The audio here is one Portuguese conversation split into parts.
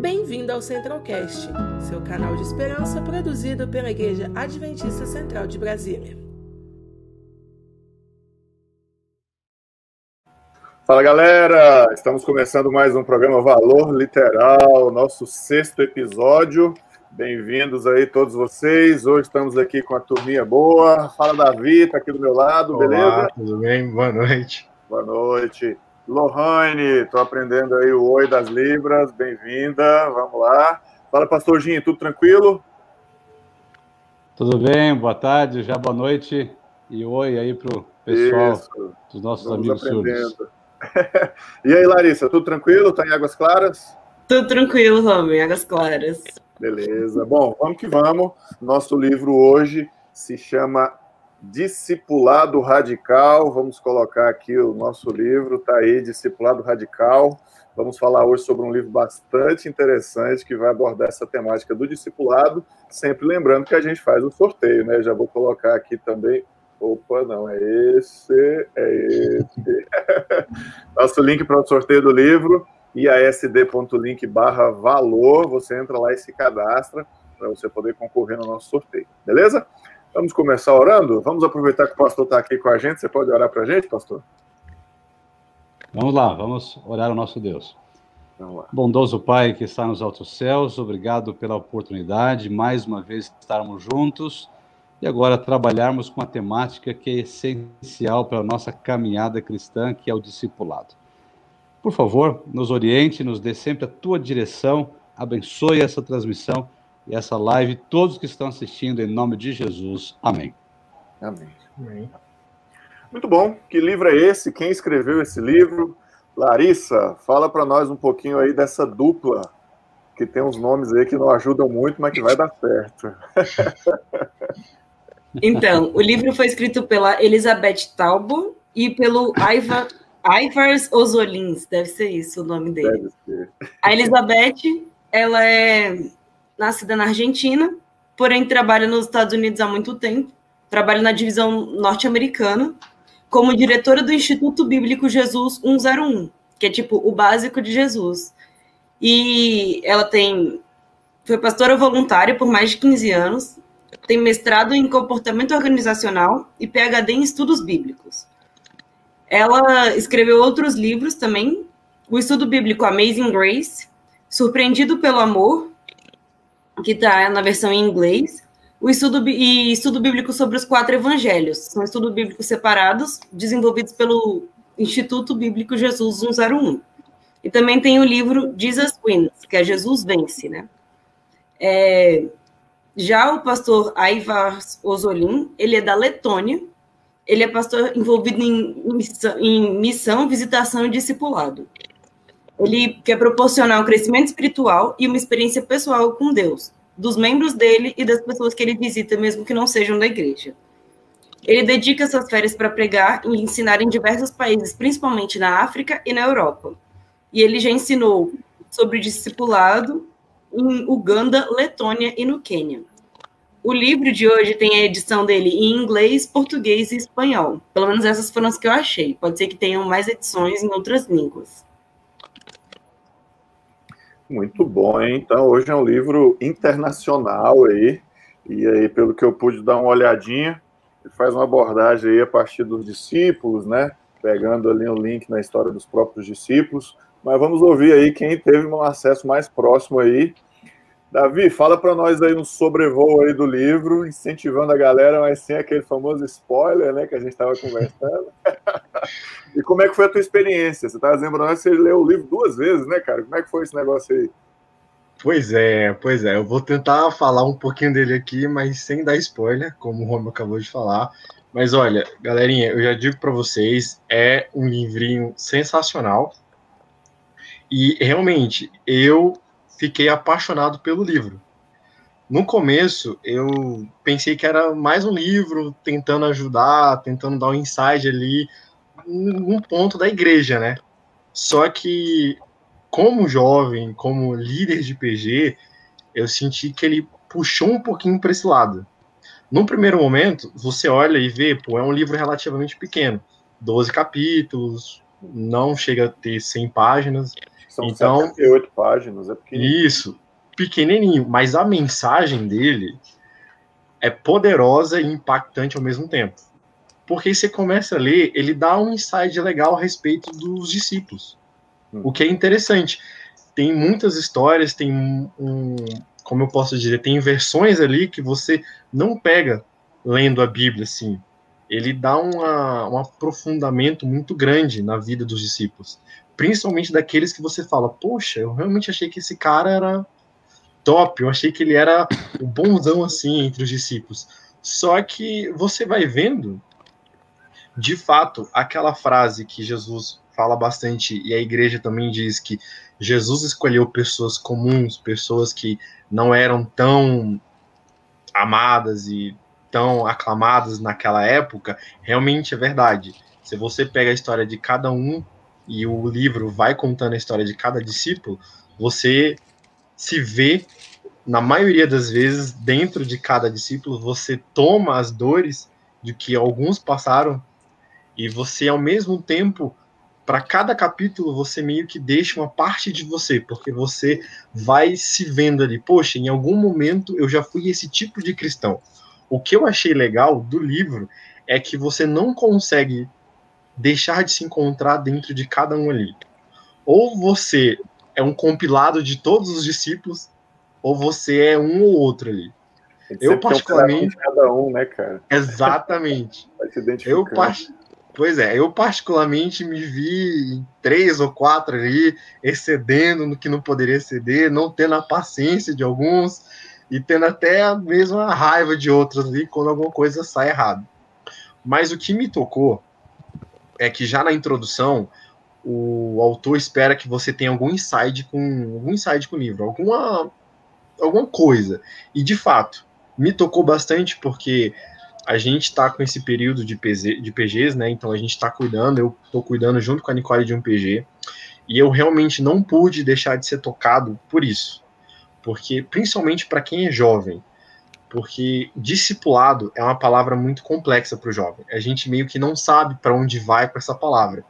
Bem-vindo ao Centralcast, seu canal de esperança produzido pela Igreja Adventista Central de Brasília. Fala galera, estamos começando mais um programa Valor Literal, nosso sexto episódio. Bem-vindos aí todos vocês. Hoje estamos aqui com a turminha boa. Fala Davi, tá aqui do meu lado, Olá, beleza? Tudo bem? Boa noite. Boa noite. Lohane, tô aprendendo aí o Oi das Libras, bem-vinda, vamos lá. Fala, pastorzinho, tudo tranquilo? Tudo bem, boa tarde, já boa noite e oi aí pro pessoal Isso, dos nossos vamos amigos surdos. aprendendo. e aí, Larissa, tudo tranquilo? Tá em Águas Claras? Tudo tranquilo, Rami, Águas Claras. Beleza. Bom, vamos que vamos. Nosso livro hoje se chama Discipulado Radical. Vamos colocar aqui o nosso livro, tá aí, Discipulado Radical. Vamos falar hoje sobre um livro bastante interessante que vai abordar essa temática do discipulado, sempre lembrando que a gente faz o sorteio, né? Já vou colocar aqui também. Opa, não, é esse, é esse. Nosso link para o sorteio do livro, iasd.link barra valor. Você entra lá e se cadastra para você poder concorrer no nosso sorteio, beleza? Vamos começar orando? Vamos aproveitar que o pastor está aqui com a gente. Você pode orar para a gente, pastor? Vamos lá, vamos orar ao nosso Deus. Bondoso Pai que está nos altos céus, obrigado pela oportunidade, mais uma vez estarmos juntos e agora trabalharmos com a temática que é essencial para a nossa caminhada cristã, que é o discipulado. Por favor, nos oriente, nos dê sempre a tua direção, abençoe essa transmissão e essa live, todos que estão assistindo, em nome de Jesus. Amém. Amém. Bem. Muito bom. Que livro é esse? Quem escreveu esse livro? Larissa, fala para nós um pouquinho aí dessa dupla, que tem uns nomes aí que não ajudam muito, mas que vai dar certo. Então, o livro foi escrito pela Elizabeth Talbot e pelo Ivar, Ivars Osolins, deve ser isso o nome dele. Deve ser. A Elizabeth, ela é nascida na Argentina, porém trabalha nos Estados Unidos há muito tempo. Trabalha na divisão norte-americana como diretora do Instituto Bíblico Jesus 101, que é tipo o básico de Jesus. E ela tem foi pastora voluntária por mais de 15 anos, tem mestrado em comportamento organizacional e PhD em estudos bíblicos. Ela escreveu outros livros também, o estudo bíblico Amazing Grace, Surpreendido pelo Amor, que está na versão em inglês, o estudo e estudo bíblico sobre os quatro evangelhos. São estudos bíblicos separados, desenvolvidos pelo Instituto Bíblico Jesus 101. E também tem o livro Jesus Wins, que é Jesus Vence, né? É, já o pastor Aivar Ozolim, ele é da Letônia, ele é pastor envolvido em em missão, visitação e discipulado. Ele quer proporcionar um crescimento espiritual e uma experiência pessoal com Deus, dos membros dele e das pessoas que ele visita, mesmo que não sejam da igreja. Ele dedica essas férias para pregar e ensinar em diversos países, principalmente na África e na Europa. E ele já ensinou sobre discipulado em Uganda, Letônia e no Quênia. O livro de hoje tem a edição dele em inglês, português e espanhol. Pelo menos essas foram as que eu achei. Pode ser que tenham mais edições em outras línguas. Muito bom, hein? Então, hoje é um livro internacional aí, e aí, pelo que eu pude dar uma olhadinha, faz uma abordagem aí a partir dos discípulos, né? Pegando ali um link na história dos próprios discípulos. Mas vamos ouvir aí quem teve um acesso mais próximo aí. Davi, fala para nós aí um sobrevoo aí do livro, incentivando a galera, mas sem aquele famoso spoiler, né, que a gente estava conversando. e como é que foi a tua experiência? Você estava lembrando que você leu o livro duas vezes, né, cara? Como é que foi esse negócio aí? Pois é, pois é. Eu vou tentar falar um pouquinho dele aqui, mas sem dar spoiler, como o Romo acabou de falar. Mas olha, galerinha, eu já digo para vocês, é um livrinho sensacional. E realmente, eu fiquei apaixonado pelo livro. No começo, eu pensei que era mais um livro tentando ajudar, tentando dar um insight ali num ponto da igreja, né? Só que, como jovem, como líder de PG, eu senti que ele puxou um pouquinho para esse lado. No primeiro momento, você olha e vê, pô, é um livro relativamente pequeno, 12 capítulos, não chega a ter 100 páginas, São então, 78 páginas, é pequenininho. Isso, pequenininho, mas a mensagem dele é poderosa e impactante ao mesmo tempo. Porque você começa a ler, ele dá um insight legal a respeito dos discípulos. Hum. O que é interessante. Tem muitas histórias, tem um, como eu posso dizer, tem versões ali que você não pega lendo a Bíblia assim. Ele dá uma, um aprofundamento muito grande na vida dos discípulos, principalmente daqueles que você fala, poxa, eu realmente achei que esse cara era top, eu achei que ele era o bonzão assim entre os discípulos. Só que você vai vendo, de fato, aquela frase que Jesus fala bastante e a igreja também diz que Jesus escolheu pessoas comuns, pessoas que não eram tão amadas e tão aclamadas naquela época, realmente é verdade. Se você pega a história de cada um e o livro vai contando a história de cada discípulo, você se vê, na maioria das vezes, dentro de cada discípulo, você toma as dores de que alguns passaram e você, ao mesmo tempo, para cada capítulo você meio que deixa uma parte de você, porque você vai se vendo ali, poxa, em algum momento eu já fui esse tipo de cristão. O que eu achei legal do livro é que você não consegue deixar de se encontrar dentro de cada um ali. Ou você é um compilado de todos os discípulos, ou você é um ou outro ali. Eu particularmente um cada um, né, cara? Exatamente. eu particularmente Pois é, eu particularmente me vi em três ou quatro ali, excedendo no que não poderia exceder, não tendo a paciência de alguns e tendo até a mesma raiva de outros ali quando alguma coisa sai errado. Mas o que me tocou é que já na introdução o autor espera que você tenha algum insight com algum insight com o livro, alguma alguma coisa. E de fato, me tocou bastante porque a gente está com esse período de, PZ, de PGs, né? Então a gente está cuidando, eu estou cuidando junto com a Nicole de um PG, e eu realmente não pude deixar de ser tocado por isso. Porque, principalmente para quem é jovem, porque discipulado é uma palavra muito complexa para o jovem. A gente meio que não sabe para onde vai com essa palavra.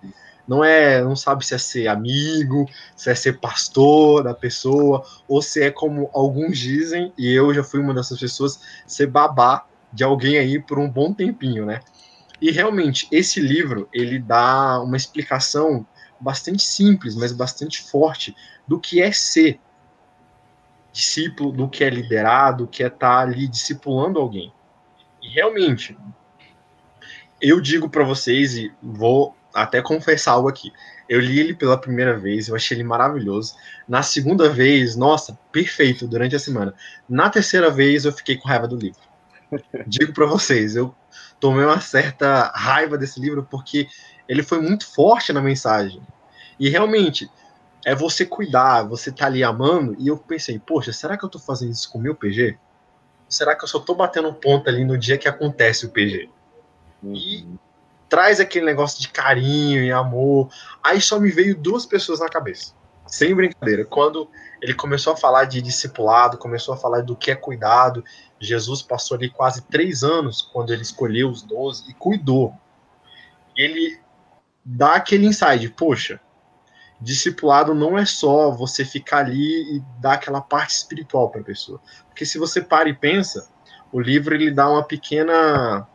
Não é, não sabe se é ser amigo, se é ser pastor da pessoa, ou se é como alguns dizem, e eu já fui uma dessas pessoas, ser babá de alguém aí por um bom tempinho, né? E realmente esse livro ele dá uma explicação bastante simples, mas bastante forte do que é ser discípulo, do que é liderado, do que é estar tá ali discipulando alguém. E realmente, eu digo para vocês e vou até confessar algo aqui. Eu li ele pela primeira vez, eu achei ele maravilhoso. Na segunda vez, nossa, perfeito durante a semana. Na terceira vez, eu fiquei com raiva do livro digo para vocês, eu tomei uma certa raiva desse livro porque ele foi muito forte na mensagem. E realmente, é você cuidar, você tá ali amando, e eu pensei, poxa, será que eu tô fazendo isso com o meu PG? Será que eu só tô batendo ponto ali no dia que acontece o PG? Uhum. E traz aquele negócio de carinho e amor. Aí só me veio duas pessoas na cabeça. Sem brincadeira. Quando ele começou a falar de discipulado, começou a falar do que é cuidado, Jesus passou ali quase três anos quando ele escolheu os doze e cuidou. Ele dá aquele insight, poxa, discipulado não é só você ficar ali e dar aquela parte espiritual para a pessoa. Porque se você para e pensa, o livro ele dá uma pequena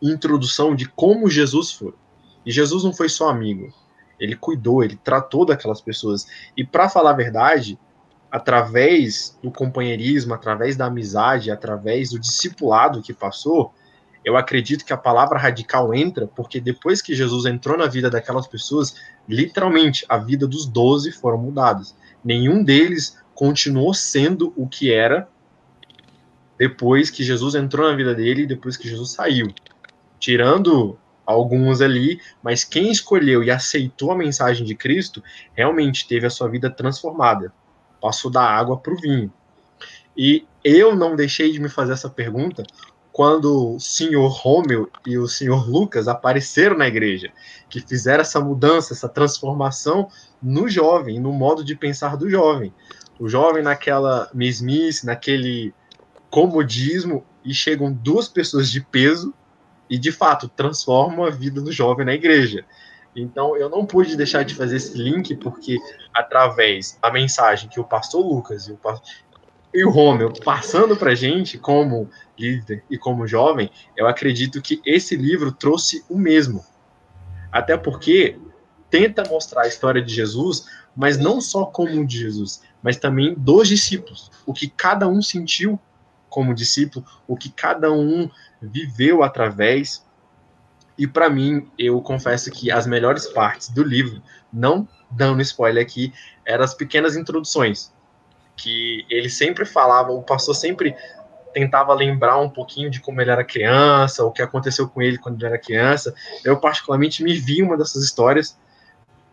introdução de como Jesus foi. E Jesus não foi só amigo, ele cuidou, ele tratou daquelas pessoas. E para falar a verdade, através do companheirismo, através da amizade, através do discipulado que passou, eu acredito que a palavra radical entra, porque depois que Jesus entrou na vida daquelas pessoas, literalmente a vida dos doze foram mudadas. Nenhum deles continuou sendo o que era depois que Jesus entrou na vida dele e depois que Jesus saiu. Tirando alguns ali, mas quem escolheu e aceitou a mensagem de Cristo realmente teve a sua vida transformada passou da água para o vinho. E eu não deixei de me fazer essa pergunta quando o senhor Romeu e o senhor Lucas apareceram na igreja, que fizeram essa mudança, essa transformação no jovem, no modo de pensar do jovem. O jovem naquela mesmice, naquele comodismo, e chegam duas pessoas de peso e, de fato, transformam a vida do jovem na igreja. Então eu não pude deixar de fazer esse link porque através da mensagem que o pastor Lucas e o, e o Romeu passando para gente como líder e como jovem, eu acredito que esse livro trouxe o mesmo. Até porque tenta mostrar a história de Jesus, mas não só como de Jesus, mas também dos discípulos, o que cada um sentiu como discípulo, o que cada um viveu através. E para mim, eu confesso que as melhores partes do livro, não dando spoiler aqui, eram as pequenas introduções, que ele sempre falava, o pastor sempre tentava lembrar um pouquinho de como ele era criança, o que aconteceu com ele quando ele era criança. Eu particularmente me vi uma dessas histórias.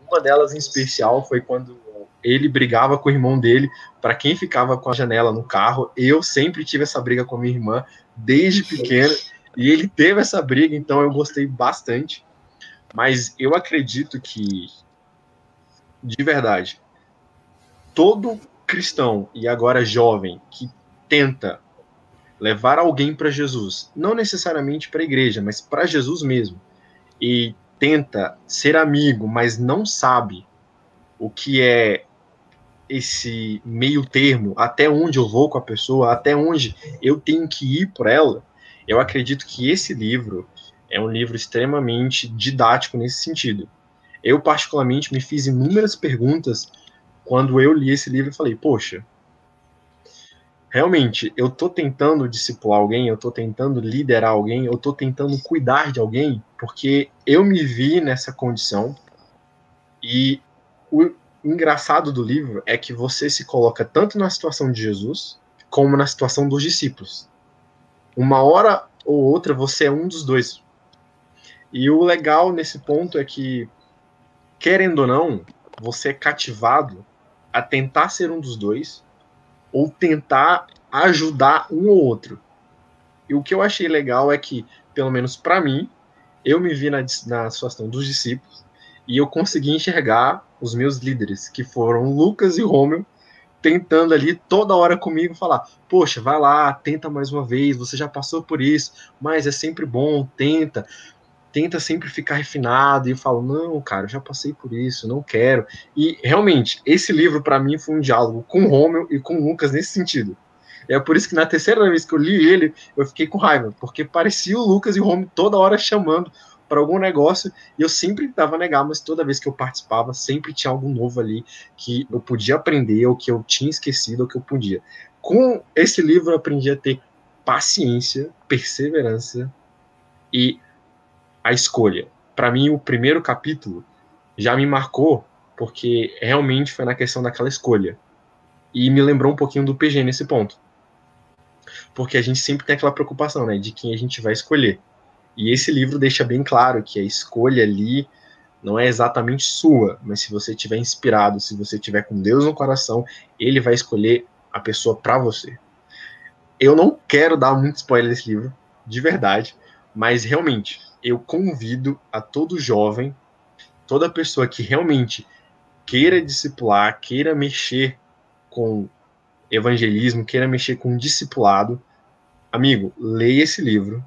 Uma delas em especial foi quando ele brigava com o irmão dele para quem ficava com a janela no carro. Eu sempre tive essa briga com a minha irmã desde pequeno e ele teve essa briga, então eu gostei bastante. Mas eu acredito que de verdade todo cristão e agora jovem que tenta levar alguém para Jesus, não necessariamente para a igreja, mas para Jesus mesmo, e tenta ser amigo, mas não sabe o que é esse meio termo, até onde eu vou com a pessoa, até onde eu tenho que ir por ela, eu acredito que esse livro é um livro extremamente didático nesse sentido. Eu, particularmente, me fiz inúmeras perguntas quando eu li esse livro e falei, poxa, realmente, eu tô tentando discipular alguém, eu tô tentando liderar alguém, eu tô tentando cuidar de alguém, porque eu me vi nessa condição e o, engraçado do livro é que você se coloca tanto na situação de Jesus como na situação dos discípulos. Uma hora ou outra você é um dos dois. E o legal nesse ponto é que, querendo ou não, você é cativado a tentar ser um dos dois ou tentar ajudar um ou outro. E o que eu achei legal é que, pelo menos para mim, eu me vi na, na situação dos discípulos e eu consegui enxergar os meus líderes, que foram Lucas e Romeu, tentando ali toda hora comigo falar: Poxa, vai lá, tenta mais uma vez, você já passou por isso, mas é sempre bom, tenta, tenta sempre ficar refinado. E eu falo: Não, cara, eu já passei por isso, não quero. E realmente, esse livro para mim foi um diálogo com Romeu e com Lucas nesse sentido. É por isso que na terceira vez que eu li ele, eu fiquei com raiva, porque parecia o Lucas e o Romeu toda hora chamando para algum negócio e eu sempre tentava negar, mas toda vez que eu participava, sempre tinha algo novo ali que eu podia aprender, ou que eu tinha esquecido, ou que eu podia. Com esse livro eu aprendi a ter paciência, perseverança e a escolha. Para mim, o primeiro capítulo já me marcou porque realmente foi na questão daquela escolha. E me lembrou um pouquinho do PG nesse ponto. Porque a gente sempre tem aquela preocupação, né, de quem a gente vai escolher. E esse livro deixa bem claro que a escolha ali não é exatamente sua, mas se você tiver inspirado, se você tiver com Deus no coração, ele vai escolher a pessoa para você. Eu não quero dar muito spoiler desse livro, de verdade, mas realmente eu convido a todo jovem, toda pessoa que realmente queira discipular, queira mexer com evangelismo, queira mexer com discipulado, amigo, leia esse livro,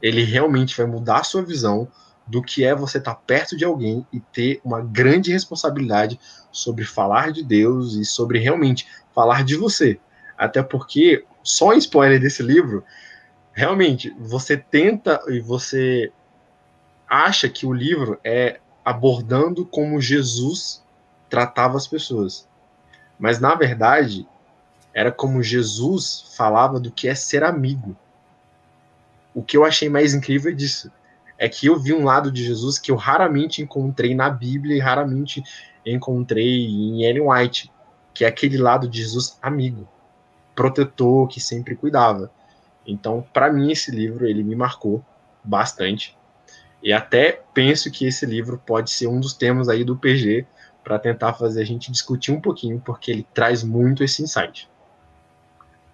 ele realmente vai mudar a sua visão do que é você estar tá perto de alguém e ter uma grande responsabilidade sobre falar de Deus e sobre realmente falar de você. Até porque, só em spoiler desse livro, realmente, você tenta e você acha que o livro é abordando como Jesus tratava as pessoas. Mas, na verdade, era como Jesus falava do que é ser amigo o que eu achei mais incrível disso é que eu vi um lado de Jesus que eu raramente encontrei na Bíblia e raramente encontrei em Ellen White, que é aquele lado de Jesus amigo, protetor, que sempre cuidava. Então, para mim esse livro ele me marcou bastante. E até penso que esse livro pode ser um dos temas aí do PG para tentar fazer a gente discutir um pouquinho, porque ele traz muito esse insight.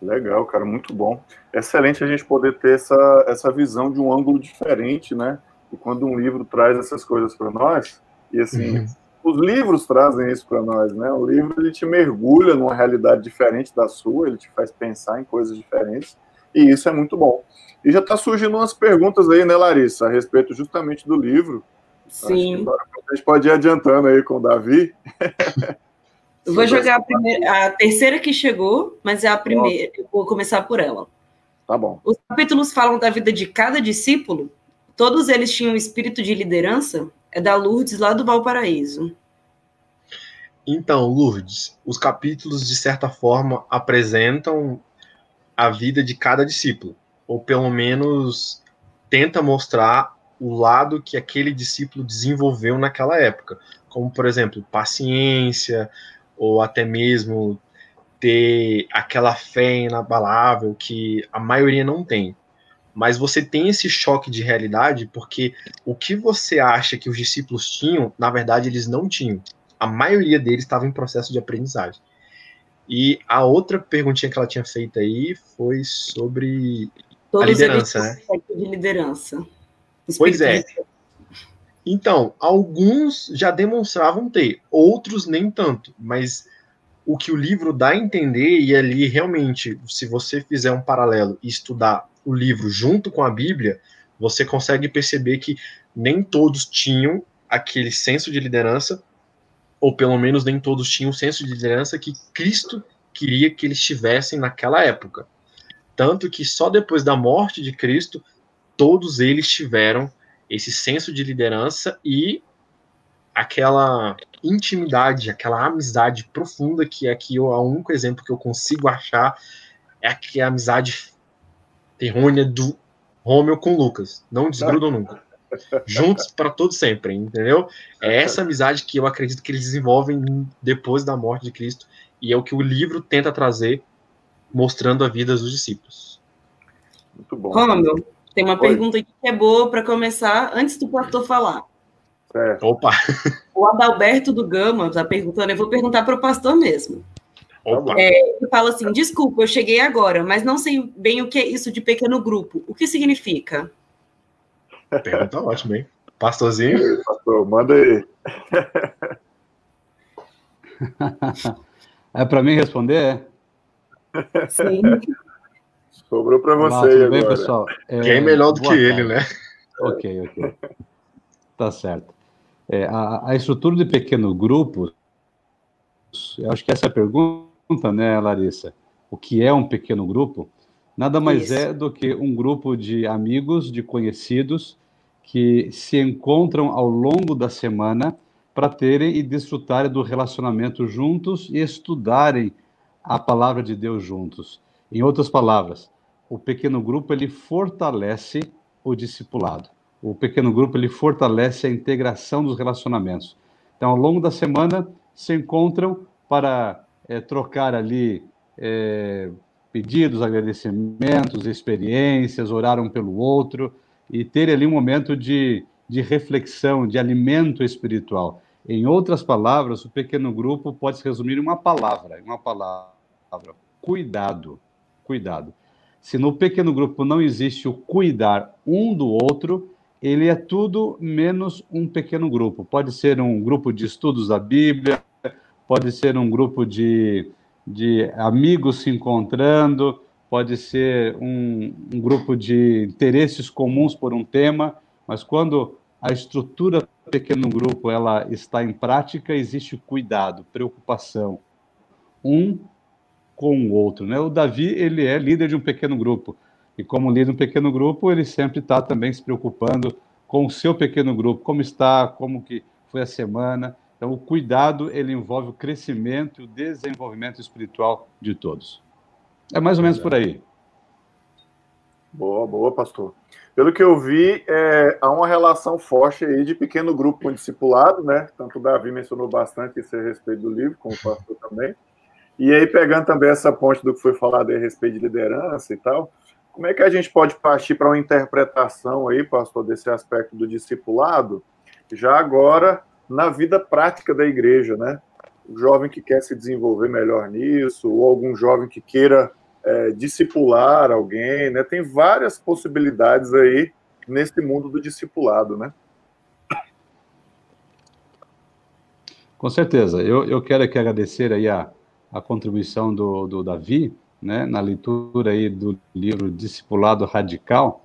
Legal, cara, muito bom. Excelente a gente poder ter essa, essa visão de um ângulo diferente, né? E quando um livro traz essas coisas para nós, e assim, uhum. os livros trazem isso para nós, né? O livro ele te mergulha numa realidade diferente da sua, ele te faz pensar em coisas diferentes, e isso é muito bom. E já está surgindo umas perguntas aí, né, Larissa, a respeito justamente do livro. Sim. A gente pode ir adiantando aí com o Davi. Eu vou jogar a, primeira, a terceira que chegou, mas é a primeira. Eu vou começar por ela. Tá bom. Os capítulos falam da vida de cada discípulo. Todos eles tinham espírito de liderança. É da Lourdes, lá do Valparaíso. Então, Lourdes, os capítulos, de certa forma, apresentam a vida de cada discípulo, ou pelo menos tenta mostrar o lado que aquele discípulo desenvolveu naquela época, como, por exemplo, paciência, ou até mesmo ter aquela fé inabalável que a maioria não tem. Mas você tem esse choque de realidade porque o que você acha que os discípulos tinham, na verdade, eles não tinham. A maioria deles estava em processo de aprendizagem. E a outra perguntinha que ela tinha feito aí foi sobre Todos a liderança, né? De liderança. Pois é. Então, alguns já demonstravam ter, outros nem tanto, mas o que o livro dá a entender, e ali realmente, se você fizer um paralelo e estudar o livro junto com a Bíblia, você consegue perceber que nem todos tinham aquele senso de liderança, ou pelo menos nem todos tinham o senso de liderança que Cristo queria que eles tivessem naquela época. Tanto que só depois da morte de Cristo, todos eles tiveram esse senso de liderança e aquela intimidade, aquela amizade profunda que aqui é o único exemplo que eu consigo achar é a amizade terrônea do Romeu com Lucas. Não desgrudam nunca. Juntos para todo sempre, entendeu? É essa amizade que eu acredito que eles desenvolvem depois da morte de Cristo e é o que o livro tenta trazer, mostrando a vida dos discípulos. Muito bom. Romeu, tem uma Oi. pergunta aqui que é boa para começar antes do pastor falar. Certo. Opa! O Adalberto do Gama está perguntando, eu vou perguntar para o pastor mesmo. Opa. É, ele fala assim: desculpa, eu cheguei agora, mas não sei bem o que é isso de pequeno grupo. O que significa? Pergunta ótima, hein? Pastorzinho? Pastor, manda aí. é para mim responder? É? Sim. Sobrou para você Olá, tudo bem, pessoal? É, Quem é melhor do que tarde. ele, né? Ok, ok. Tá certo. É, a, a, estrutura de pequeno grupo, eu acho que essa é a pergunta, né, Larissa? O que é um pequeno grupo? Nada mais Isso. é do que um grupo de amigos, de conhecidos, que se encontram ao longo da semana para terem e desfrutarem do relacionamento juntos e estudarem a palavra de Deus juntos. Em outras palavras, o pequeno grupo ele fortalece o discipulado. O pequeno grupo ele fortalece a integração dos relacionamentos. Então, ao longo da semana, se encontram para é, trocar ali é, pedidos, agradecimentos, experiências, orar um pelo outro e ter ali um momento de, de reflexão, de alimento espiritual. Em outras palavras, o pequeno grupo pode se resumir em uma palavra, uma palavra: cuidado. Cuidado. Se no pequeno grupo não existe o cuidar um do outro, ele é tudo menos um pequeno grupo. Pode ser um grupo de estudos da Bíblia, pode ser um grupo de, de amigos se encontrando, pode ser um, um grupo de interesses comuns por um tema, mas quando a estrutura do pequeno grupo ela está em prática, existe cuidado, preocupação. Um com o outro. Né? O Davi ele é líder de um pequeno grupo e como líder de um pequeno grupo ele sempre está também se preocupando com o seu pequeno grupo, como está, como que foi a semana. Então o cuidado ele envolve o crescimento e o desenvolvimento espiritual de todos. É mais ou menos por aí. Boa, boa, pastor. Pelo que eu vi, é, há uma relação forte aí de pequeno grupo com discipulado, né? Tanto o Davi mencionou bastante a respeito do livro, como o pastor também. E aí, pegando também essa ponte do que foi falado a respeito de liderança e tal, como é que a gente pode partir para uma interpretação aí, pastor, desse aspecto do discipulado, já agora na vida prática da igreja, né? O jovem que quer se desenvolver melhor nisso, ou algum jovem que queira é, discipular alguém, né? Tem várias possibilidades aí nesse mundo do discipulado, né? Com certeza. Eu, eu quero aqui agradecer aí a, a contribuição do, do Davi, né, na leitura aí do livro Discipulado Radical,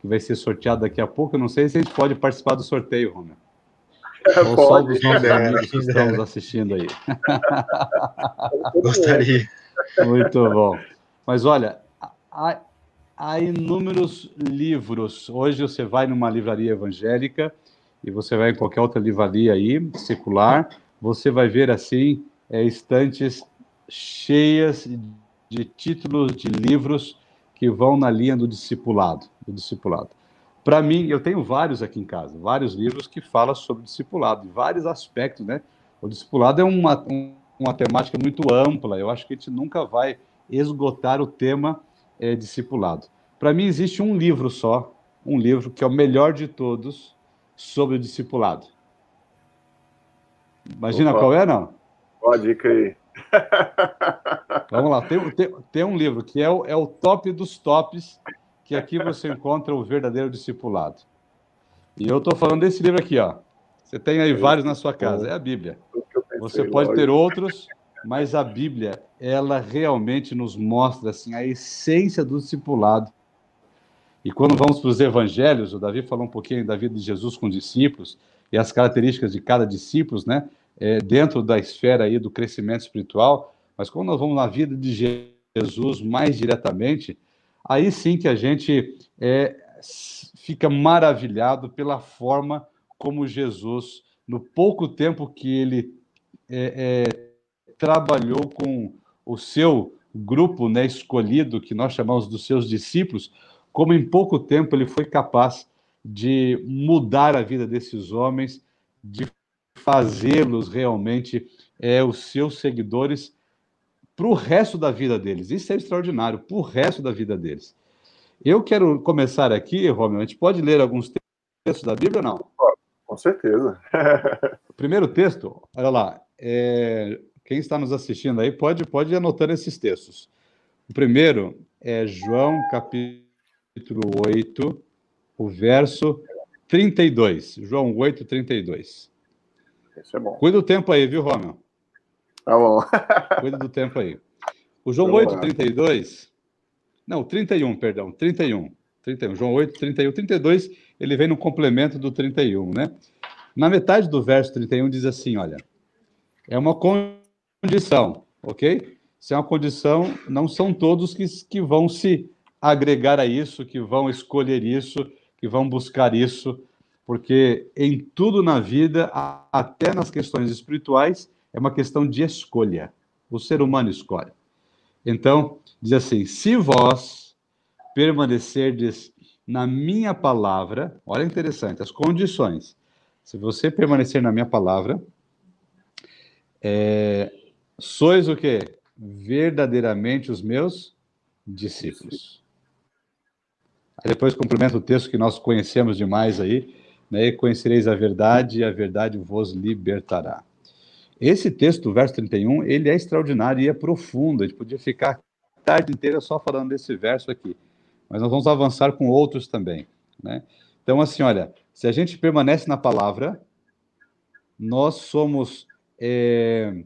que vai ser sorteado daqui a pouco. Eu não sei se a gente pode participar do sorteio, Romeu. Ou só dos nossos é, amigos que estamos assistindo aí. Gostaria. Muito bom. Mas olha, há, há inúmeros livros. Hoje você vai numa livraria evangélica e você vai em qualquer outra livraria aí, secular, você vai ver assim é, estantes cheias de títulos de livros que vão na linha do discipulado, do discipulado. Para mim, eu tenho vários aqui em casa, vários livros que falam sobre discipulado, em vários aspectos, né? O discipulado é uma, uma temática muito ampla, eu acho que a gente nunca vai esgotar o tema é, discipulado. Para mim, existe um livro só, um livro que é o melhor de todos sobre o discipulado. Imagina Opa. qual é, não? Pode dica aí. Vamos lá, tem, tem, tem, um livro que é o, é o top dos tops, que aqui você encontra o verdadeiro discipulado. E eu estou falando desse livro aqui, ó. Você tem aí vários na sua casa, é a Bíblia. Você pode ter outros, mas a Bíblia, ela realmente nos mostra assim a essência do discipulado. E quando vamos para os evangelhos, o Davi falou um pouquinho da vida de Jesus com discípulos e as características de cada discípulo, né? é, dentro da esfera aí do crescimento espiritual, mas quando nós vamos na vida de Jesus mais diretamente, aí sim que a gente é, fica maravilhado pela forma como Jesus, no pouco tempo que ele é, é, trabalhou com o seu grupo né, escolhido, que nós chamamos dos seus discípulos, como em pouco tempo ele foi capaz de mudar a vida desses homens, de fazê-los realmente é, os seus seguidores para o resto da vida deles. Isso é extraordinário, para o resto da vida deles. Eu quero começar aqui, Romeu, a gente pode ler alguns textos da Bíblia ou não? Com certeza. o primeiro texto, olha lá, é, quem está nos assistindo aí pode, pode ir anotando esses textos. O primeiro é João capítulo 8, o verso 32. João 8, 32. Isso é bom. Cuida do tempo aí, viu, Romeu? Tá bom. Cuida do tempo aí. O João 8, 32. Não, 31, perdão. 31. 31. João 8, 31. 32, ele vem no complemento do 31, né? Na metade do verso 31 diz assim: olha, é uma condição, ok? Se é uma condição, não são todos que, que vão se agregar a isso, que vão escolher isso, que vão buscar isso, porque em tudo na vida, até nas questões espirituais, é uma questão de escolha. O ser humano escolhe. Então, diz assim: se vós permanecerdes na minha palavra, olha interessante, as condições. Se você permanecer na minha palavra, é, sois o que? Verdadeiramente os meus discípulos. Aí depois complementa o texto que nós conhecemos demais aí, né, e conhecereis a verdade, e a verdade vos libertará. Esse texto, verso 31, ele é extraordinário e é profundo. A gente podia ficar a tarde inteira só falando desse verso aqui, mas nós vamos avançar com outros também. Né? Então, assim, olha, se a gente permanece na palavra, nós somos é,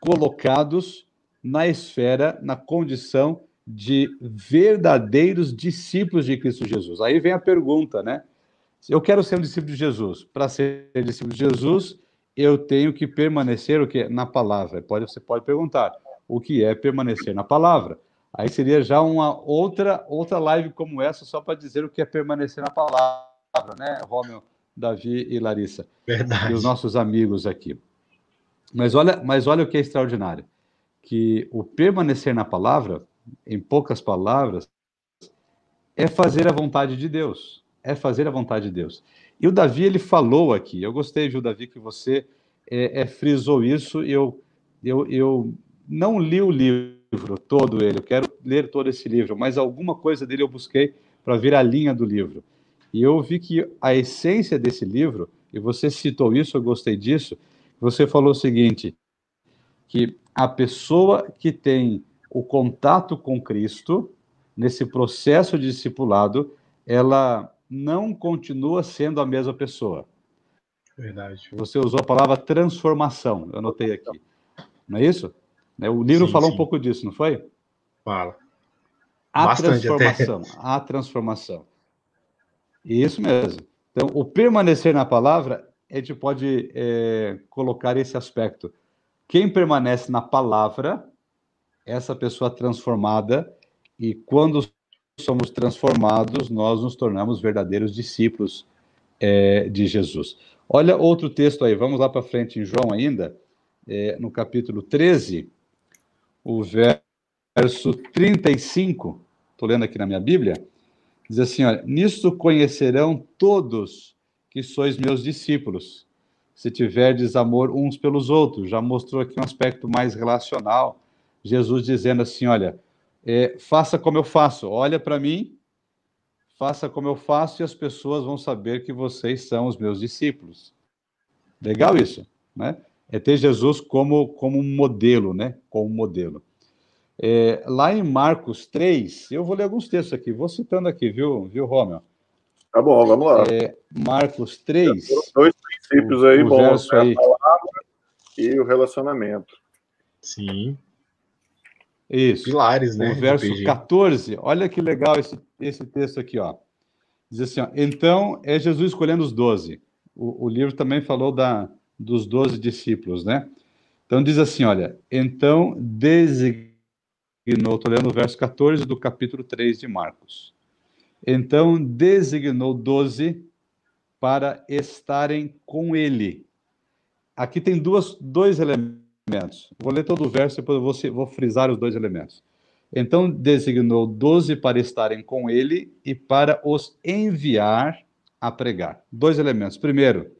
colocados na esfera, na condição de verdadeiros discípulos de Cristo Jesus. Aí vem a pergunta, né? Eu quero ser um discípulo de Jesus. Para ser discípulo de Jesus, eu tenho que permanecer o que na palavra. Pode, você pode perguntar o que é permanecer na palavra. Aí seria já uma outra outra live como essa só para dizer o que é permanecer na palavra, né, Romeu, Davi e Larissa, Verdade. e os nossos amigos aqui. Mas olha, mas olha o que é extraordinário, que o permanecer na palavra, em poucas palavras, é fazer a vontade de Deus é fazer a vontade de Deus. E o Davi, ele falou aqui, eu gostei, viu, Davi, que você é, é, frisou isso, eu, eu, eu não li o livro todo ele, eu quero ler todo esse livro, mas alguma coisa dele eu busquei para ver a linha do livro. E eu vi que a essência desse livro, e você citou isso, eu gostei disso, você falou o seguinte, que a pessoa que tem o contato com Cristo, nesse processo de discipulado, ela não continua sendo a mesma pessoa. Verdade. Você usou a palavra transformação, eu anotei aqui. Não é isso? Né, o livro sim, falou sim. um pouco disso, não foi? Fala. A Bastante transformação, até. a transformação. Isso mesmo. Então, o permanecer na palavra a gente pode é, colocar esse aspecto. Quem permanece na palavra, essa pessoa transformada, e quando somos transformados, nós nos tornamos verdadeiros discípulos é, de Jesus. Olha outro texto aí, vamos lá para frente em João ainda, é, no capítulo 13, o verso 35, estou lendo aqui na minha Bíblia, diz assim: olha, nisto conhecerão todos que sois meus discípulos, se tiverdes amor uns pelos outros. Já mostrou aqui um aspecto mais relacional. Jesus dizendo assim: olha, é, faça como eu faço, olha para mim, faça como eu faço e as pessoas vão saber que vocês são os meus discípulos. Legal isso, né? É ter Jesus como, como um modelo, né? Como modelo. É, lá em Marcos 3, eu vou ler alguns textos aqui, vou citando aqui, viu, viu Romeu? Tá bom, vamos lá. É, Marcos 3. Dois princípios aí, o bons, né? aí. a palavra e o relacionamento. Sim. Isso. Pilares, né? O verso 14, olha que legal esse, esse texto aqui, ó. Diz assim, ó, então é Jesus escolhendo os doze. O, o livro também falou da, dos doze discípulos, né? Então diz assim, olha, então designou, estou lendo o verso 14 do capítulo 3 de Marcos. Então designou doze para estarem com ele. Aqui tem duas, dois elementos elementos. Vou ler todo o verso, depois vou, vou frisar os dois elementos. Então designou doze para estarem com ele e para os enviar a pregar. Dois elementos. Primeiro,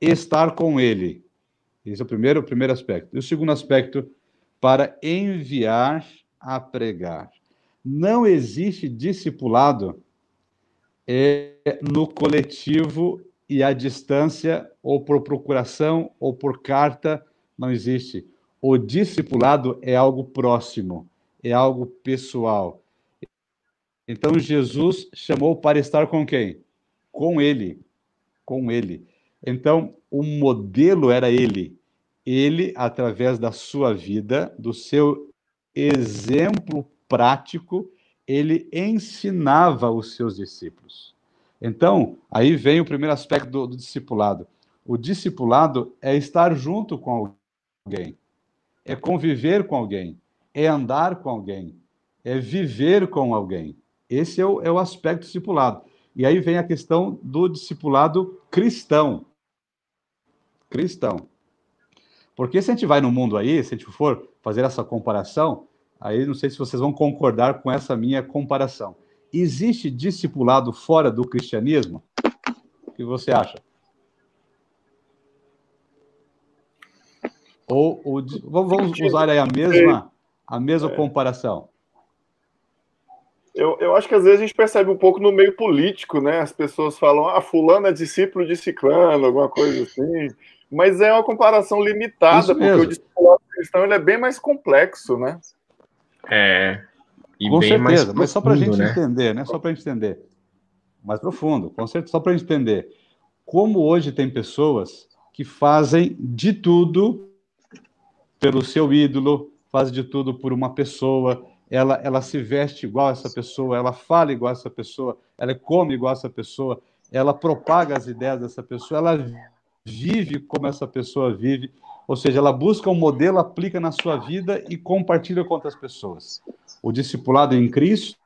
estar com ele. Esse é o primeiro, o primeiro aspecto. E o segundo aspecto, para enviar a pregar. Não existe discipulado é, no coletivo e à distância, ou por procuração, ou por carta, não existe. O discipulado é algo próximo, é algo pessoal. Então Jesus chamou para estar com quem? Com ele. Com ele. Então o modelo era ele. Ele, através da sua vida, do seu exemplo prático, ele ensinava os seus discípulos. Então, aí vem o primeiro aspecto do, do discipulado. O discipulado é estar junto com alguém, é conviver com alguém, é andar com alguém, é viver com alguém. Esse é o, é o aspecto discipulado. E aí vem a questão do discipulado cristão. Cristão. Porque se a gente vai no mundo aí, se a gente for fazer essa comparação, aí não sei se vocês vão concordar com essa minha comparação. Existe discipulado fora do cristianismo? O que você acha? Ou, ou vamos usar aí a mesma, a mesma é. comparação. Eu, eu acho que às vezes a gente percebe um pouco no meio político, né? As pessoas falam, ah, fulano é discípulo de ciclano, alguma coisa assim. Mas é uma comparação limitada, porque o discipulado cristão ele é bem mais complexo, né? É. E com certeza, profundo, mas só para a gente né? entender, né? Só para a gente entender. Mais profundo, com certeza, só para a gente entender. Como hoje tem pessoas que fazem de tudo pelo seu ídolo, faz de tudo por uma pessoa, ela, ela se veste igual a essa pessoa, ela fala igual a essa pessoa, ela come igual a essa pessoa, ela propaga as ideias dessa pessoa, ela vive como essa pessoa vive, ou seja, ela busca um modelo, aplica na sua vida e compartilha com outras pessoas. O discipulado em Cristo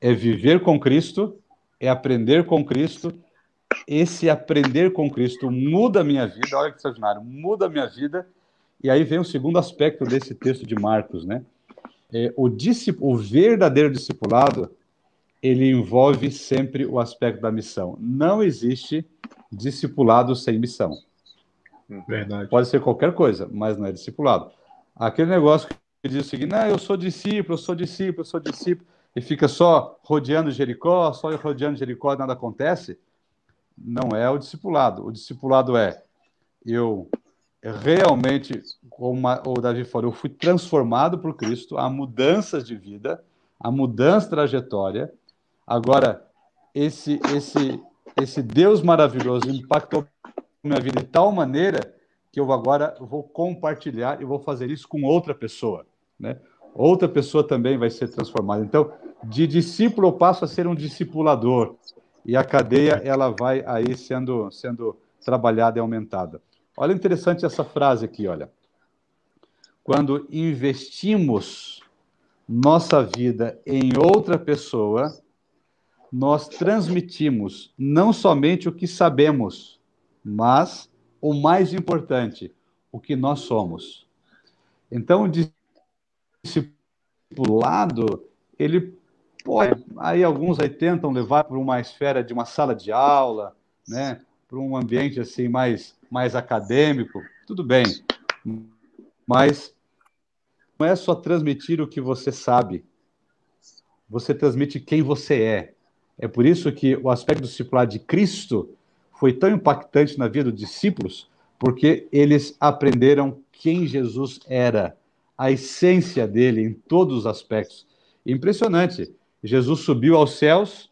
é viver com Cristo, é aprender com Cristo. Esse aprender com Cristo muda a minha vida, olha que extraordinário, muda a minha vida e aí vem o segundo aspecto desse texto de Marcos, né? É, o, o verdadeiro discipulado, ele envolve sempre o aspecto da missão. Não existe discipulado sem missão. Verdade. Pode ser qualquer coisa, mas não é discipulado. Aquele negócio que diz o seguinte, não, eu sou discípulo, eu sou discípulo, eu sou discípulo, e fica só rodeando Jericó, só rodeando Jericó e nada acontece, não é o discipulado. O discipulado é eu realmente, como o Davi falou, eu fui transformado por Cristo, há mudanças de vida, há mudança de trajetória. Agora, esse, esse, esse Deus maravilhoso impactou minha vida de tal maneira que eu agora vou compartilhar e vou fazer isso com outra pessoa, né? Outra pessoa também vai ser transformada. Então, de discípulo eu passo a ser um discipulador. e a cadeia ela vai aí sendo, sendo trabalhada e aumentada. Olha interessante essa frase aqui, olha. Quando investimos nossa vida em outra pessoa, nós transmitimos não somente o que sabemos, mas o mais importante, o que nós somos. Então, o discipulado, ele pode, aí alguns aí tentam levar para uma esfera de uma sala de aula, né, para um ambiente assim mais mais acadêmico, tudo bem. Mas não é só transmitir o que você sabe. Você transmite quem você é. É por isso que o aspecto discipular de Cristo foi tão impactante na vida dos discípulos, porque eles aprenderam quem Jesus era, a essência dele em todos os aspectos. Impressionante. Jesus subiu aos céus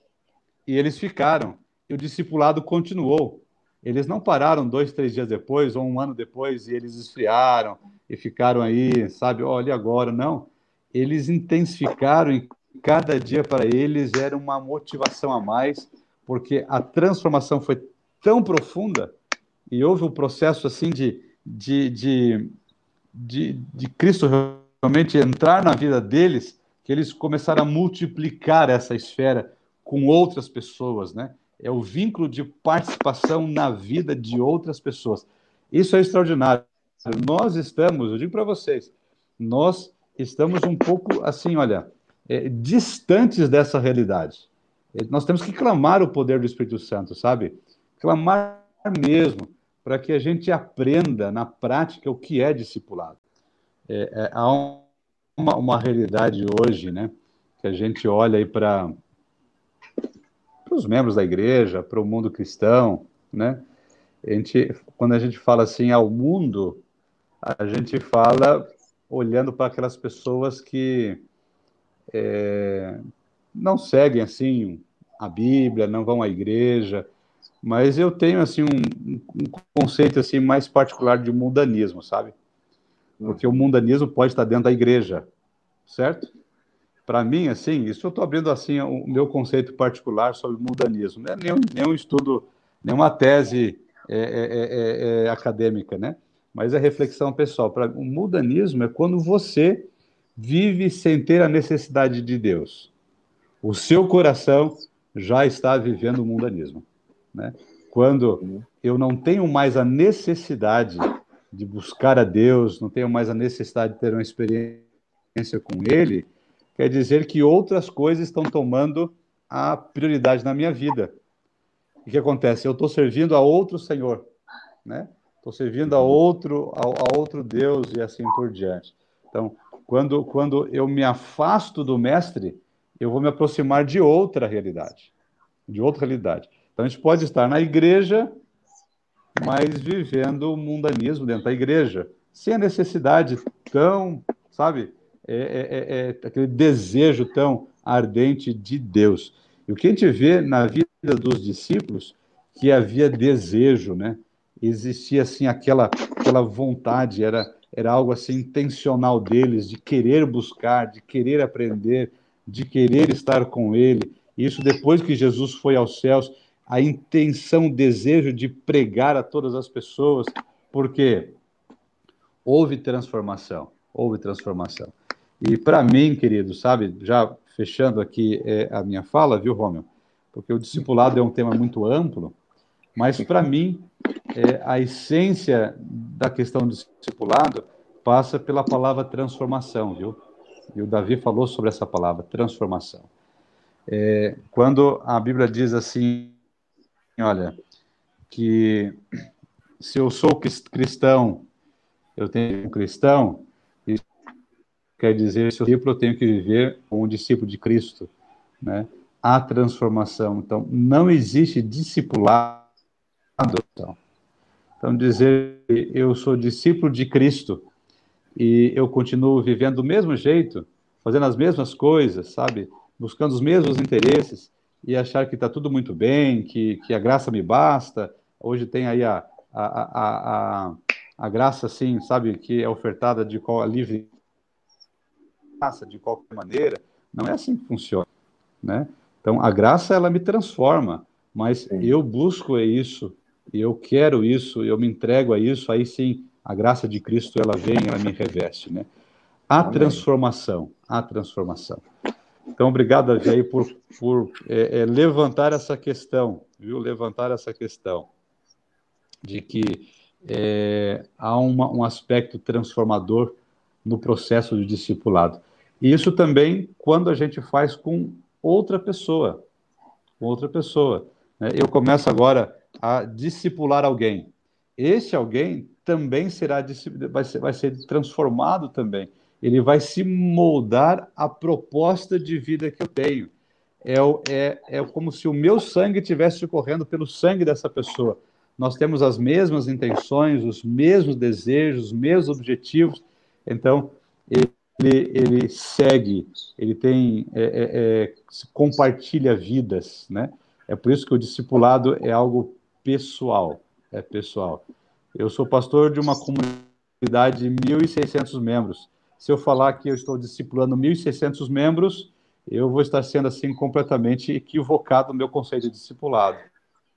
e eles ficaram. E o discipulado continuou. Eles não pararam dois, três dias depois ou um ano depois e eles esfriaram e ficaram aí, sabe, olha agora. Não. Eles intensificaram e cada dia para eles era uma motivação a mais, porque a transformação foi tão profunda e houve um processo assim de, de, de, de, de Cristo realmente entrar na vida deles, que eles começaram a multiplicar essa esfera com outras pessoas, né? É o vínculo de participação na vida de outras pessoas. Isso é extraordinário. Nós estamos, eu digo para vocês, nós estamos um pouco assim, olha, é, distantes dessa realidade. É, nós temos que clamar o poder do Espírito Santo, sabe? Clamar mesmo, para que a gente aprenda na prática o que é discipulado. É, é, há uma, uma realidade hoje, né, que a gente olha aí para os membros da igreja, para o mundo cristão, né? A gente, quando a gente fala assim ao mundo, a gente fala olhando para aquelas pessoas que é, não seguem assim a Bíblia, não vão à igreja, mas eu tenho assim um, um conceito assim mais particular de mundanismo, sabe? Porque o mundanismo pode estar dentro da igreja, certo? Para mim, assim, isso eu estou abrindo assim o meu conceito particular sobre mundanismo. Não é nenhum, nenhum estudo, nenhuma tese é, é, é, é acadêmica, né? Mas é reflexão pessoal. Para o mundanismo é quando você vive sem ter a necessidade de Deus. O seu coração já está vivendo o mundanismo. Né? Quando eu não tenho mais a necessidade de buscar a Deus, não tenho mais a necessidade de ter uma experiência com Ele, quer dizer que outras coisas estão tomando a prioridade na minha vida. O que acontece? Eu estou servindo a outro Senhor, né? Estou servindo a outro, a, a outro Deus e assim por diante. Então, quando, quando eu me afasto do mestre, eu vou me aproximar de outra realidade. De outra realidade. Então a gente pode estar na igreja, mas vivendo o mundanismo dentro da igreja, sem a necessidade tão, sabe, é, é, é, é aquele desejo tão ardente de Deus. E o que a gente vê na vida dos discípulos, que havia desejo, né? Existia assim aquela, aquela vontade, era era algo assim intencional deles, de querer buscar, de querer aprender, de querer estar com ele. Isso depois que Jesus foi aos céus, a intenção, o desejo de pregar a todas as pessoas, porque houve transformação, houve transformação. E para mim, querido, sabe, já fechando aqui é, a minha fala, viu, Romeu? Porque o discipulado é um tema muito amplo, mas para mim é, a essência da questão do discipulado passa pela palavra transformação, viu? E o Davi falou sobre essa palavra, transformação. É, quando a Bíblia diz assim, olha, que se eu sou cristão, eu tenho um cristão, quer dizer, se eu eu tenho que viver como um discípulo de Cristo, né? A transformação. Então, não existe discipulado. Então, então, dizer eu sou discípulo de Cristo e eu continuo vivendo do mesmo jeito, fazendo as mesmas coisas, sabe? Buscando os mesmos interesses e achar que está tudo muito bem, que, que a graça me basta. Hoje tem aí a, a, a, a, a graça, assim, sabe, que é ofertada de qual, a livre graça, de qualquer maneira. Não é assim que funciona, né? Então, a graça, ela me transforma. mas sim. eu busco isso, eu quero isso, eu me entrego a isso, aí sim a graça de Cristo ela vem, ela me reveste, né? A Amém. transformação, a transformação. Então, obrigado, aí, por, por é, é, levantar essa questão, viu? Levantar essa questão de que é, há uma, um aspecto transformador no processo de discipulado. Isso também quando a gente faz com outra pessoa, outra pessoa. Né? Eu começo agora a discipular alguém. Esse alguém também será vai ser, vai ser transformado também. Ele vai se moldar à proposta de vida que eu tenho. É, é, é como se o meu sangue estivesse correndo pelo sangue dessa pessoa. Nós temos as mesmas intenções, os mesmos desejos, os mesmos objetivos. Então, ele, ele segue, ele tem, é, é, é, compartilha vidas, né? É por isso que o discipulado é algo pessoal, é pessoal. Eu sou pastor de uma comunidade de 1.600 membros. Se eu falar que eu estou discipulando 1.600 membros, eu vou estar sendo assim completamente equivocado no meu conceito de discipulado.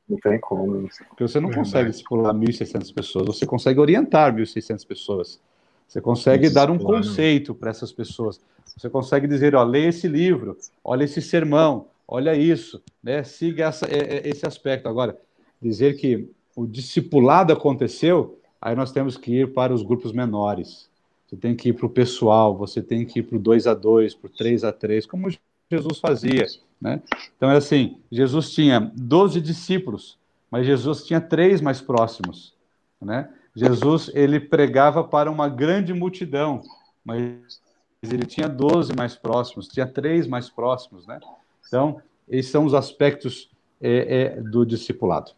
Não tem como. Porque você não consegue discipular 1.600 pessoas, você consegue orientar 1.600 pessoas. Você consegue dar um conceito para essas pessoas. Você consegue dizer, ó, leia esse livro, olha esse sermão, olha isso, né? Siga essa, é, é, esse aspecto. Agora, dizer que o discipulado aconteceu, aí nós temos que ir para os grupos menores. Você tem que ir para o pessoal, você tem que ir para o 2 a 2, para o 3 a 3, como Jesus fazia, né? Então é assim, Jesus tinha 12 discípulos, mas Jesus tinha três mais próximos, né? Jesus ele pregava para uma grande multidão, mas ele tinha 12 mais próximos, tinha três mais próximos, né? Então, esses são os aspectos é, é, do discipulado.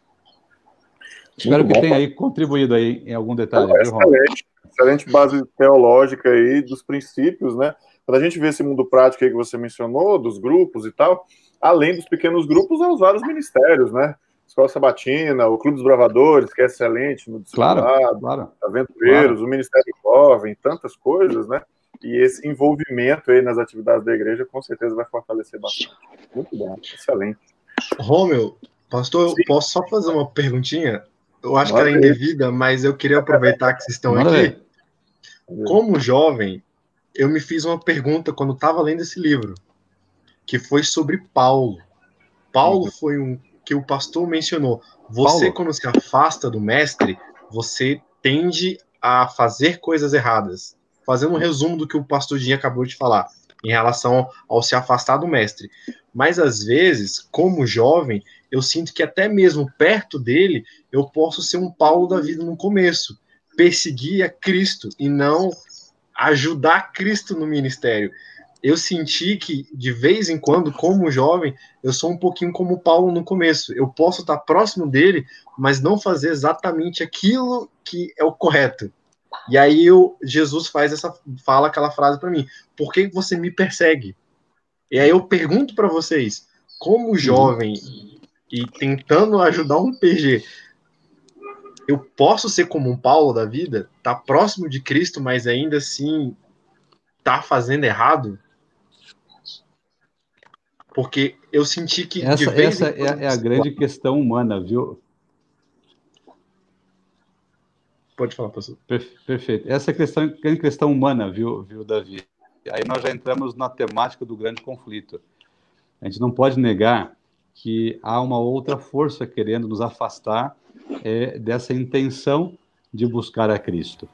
Espero que tenha aí contribuído aí em algum detalhe. É, excelente, excelente base teológica aí dos princípios, né? Para a gente ver esse mundo prático aí que você mencionou, dos grupos e tal, além dos pequenos grupos, há os vários ministérios, né? Escola Sabatina, o Clube dos Bravadores, que é excelente no claro, claro, Aventureiros, claro. o Ministério Jovem, tantas coisas, né? E esse envolvimento aí nas atividades da igreja com certeza vai fortalecer bastante. Muito bom, excelente. Romeu, pastor, Sim. eu posso só fazer uma perguntinha? Eu acho que ela é indevida, mas eu queria aproveitar que vocês estão aqui. Como jovem, eu me fiz uma pergunta quando estava lendo esse livro, que foi sobre Paulo. Paulo uhum. foi um que o pastor mencionou. Você, Paulo. quando se afasta do mestre, você tende a fazer coisas erradas. Fazendo um resumo do que o pastor Dinho acabou de falar, em relação ao se afastar do mestre. Mas às vezes, como jovem, eu sinto que até mesmo perto dele, eu posso ser um Paulo da vida no começo, perseguir a Cristo e não ajudar Cristo no ministério eu senti que, de vez em quando, como jovem, eu sou um pouquinho como o Paulo no começo. Eu posso estar próximo dele, mas não fazer exatamente aquilo que é o correto. E aí eu, Jesus faz essa fala aquela frase para mim: Por que você me persegue? E aí eu pergunto para vocês, como jovem e tentando ajudar um PG, eu posso ser como um Paulo da vida, tá próximo de Cristo, mas ainda assim tá fazendo errado? Porque eu senti que. Essa, essa é, é, a grande questão humana, viu? Pode falar, professor. Perfeito. Essa é a questão, grande questão humana, viu, viu, Davi? Aí nós já entramos na temática do grande conflito. A gente não pode negar que há uma outra força querendo nos afastar é, dessa intenção de buscar a Cristo,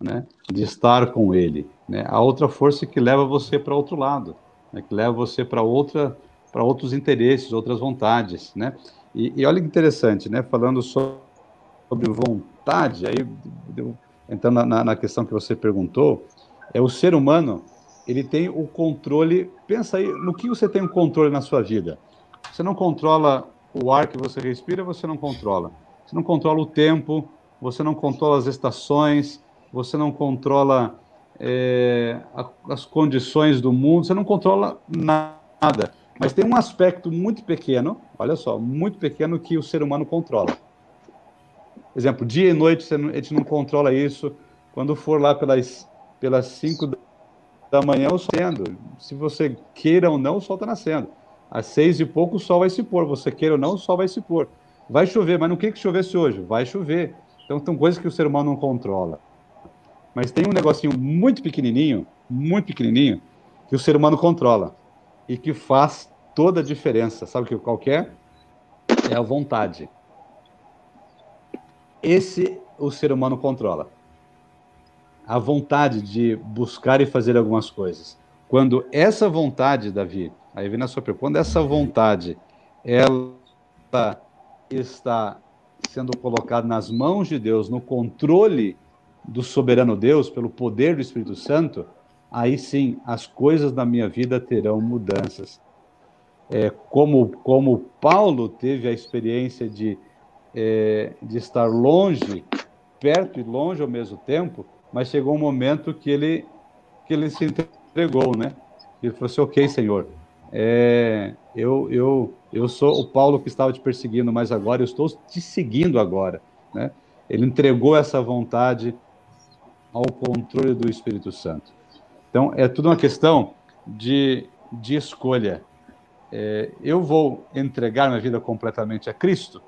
né? de estar com Ele. Né? A outra força que leva você para outro lado né, que leva você para outra para outros interesses, outras vontades, né? E, e, olha que interessante, né? Falando sobre vontade, aí entrando na, na questão que você perguntou, é o ser humano ele tem o controle. Pensa aí no que você tem o controle na sua vida. Você não controla o ar que você respira, você não controla. Você não controla o tempo, você não controla as estações, você não controla é, as condições do mundo, você não controla nada. Mas tem um aspecto muito pequeno, olha só, muito pequeno que o ser humano controla. Exemplo, dia e noite a gente não controla isso. Quando for lá pelas pelas 5 da manhã, o sol nascendo. Se você queira ou não, o sol está nascendo. Às seis e pouco o sol vai se pôr, você queira ou não, o sol vai se pôr. Vai chover, mas não quer que chovesse hoje, vai chover. Então, são coisas que o ser humano não controla. Mas tem um negocinho muito pequenininho, muito pequenininho, que o ser humano controla e que faz toda a diferença. Sabe qual que é? É a vontade. Esse o ser humano controla. A vontade de buscar e fazer algumas coisas. Quando essa vontade, Davi, aí vem na sua pergunta, quando essa vontade ela está sendo colocada nas mãos de Deus, no controle do soberano Deus, pelo poder do Espírito Santo, aí sim as coisas na minha vida terão mudanças. É, como, como Paulo teve a experiência de, é, de estar longe, perto e longe ao mesmo tempo, mas chegou um momento que ele, que ele se entregou, né? Ele falou assim, ok, Senhor, é, eu, eu, eu sou o Paulo que estava te perseguindo, mas agora eu estou te seguindo agora, né? Ele entregou essa vontade ao controle do Espírito Santo. Então, é tudo uma questão de, de escolha. É, eu vou entregar minha vida completamente a Cristo?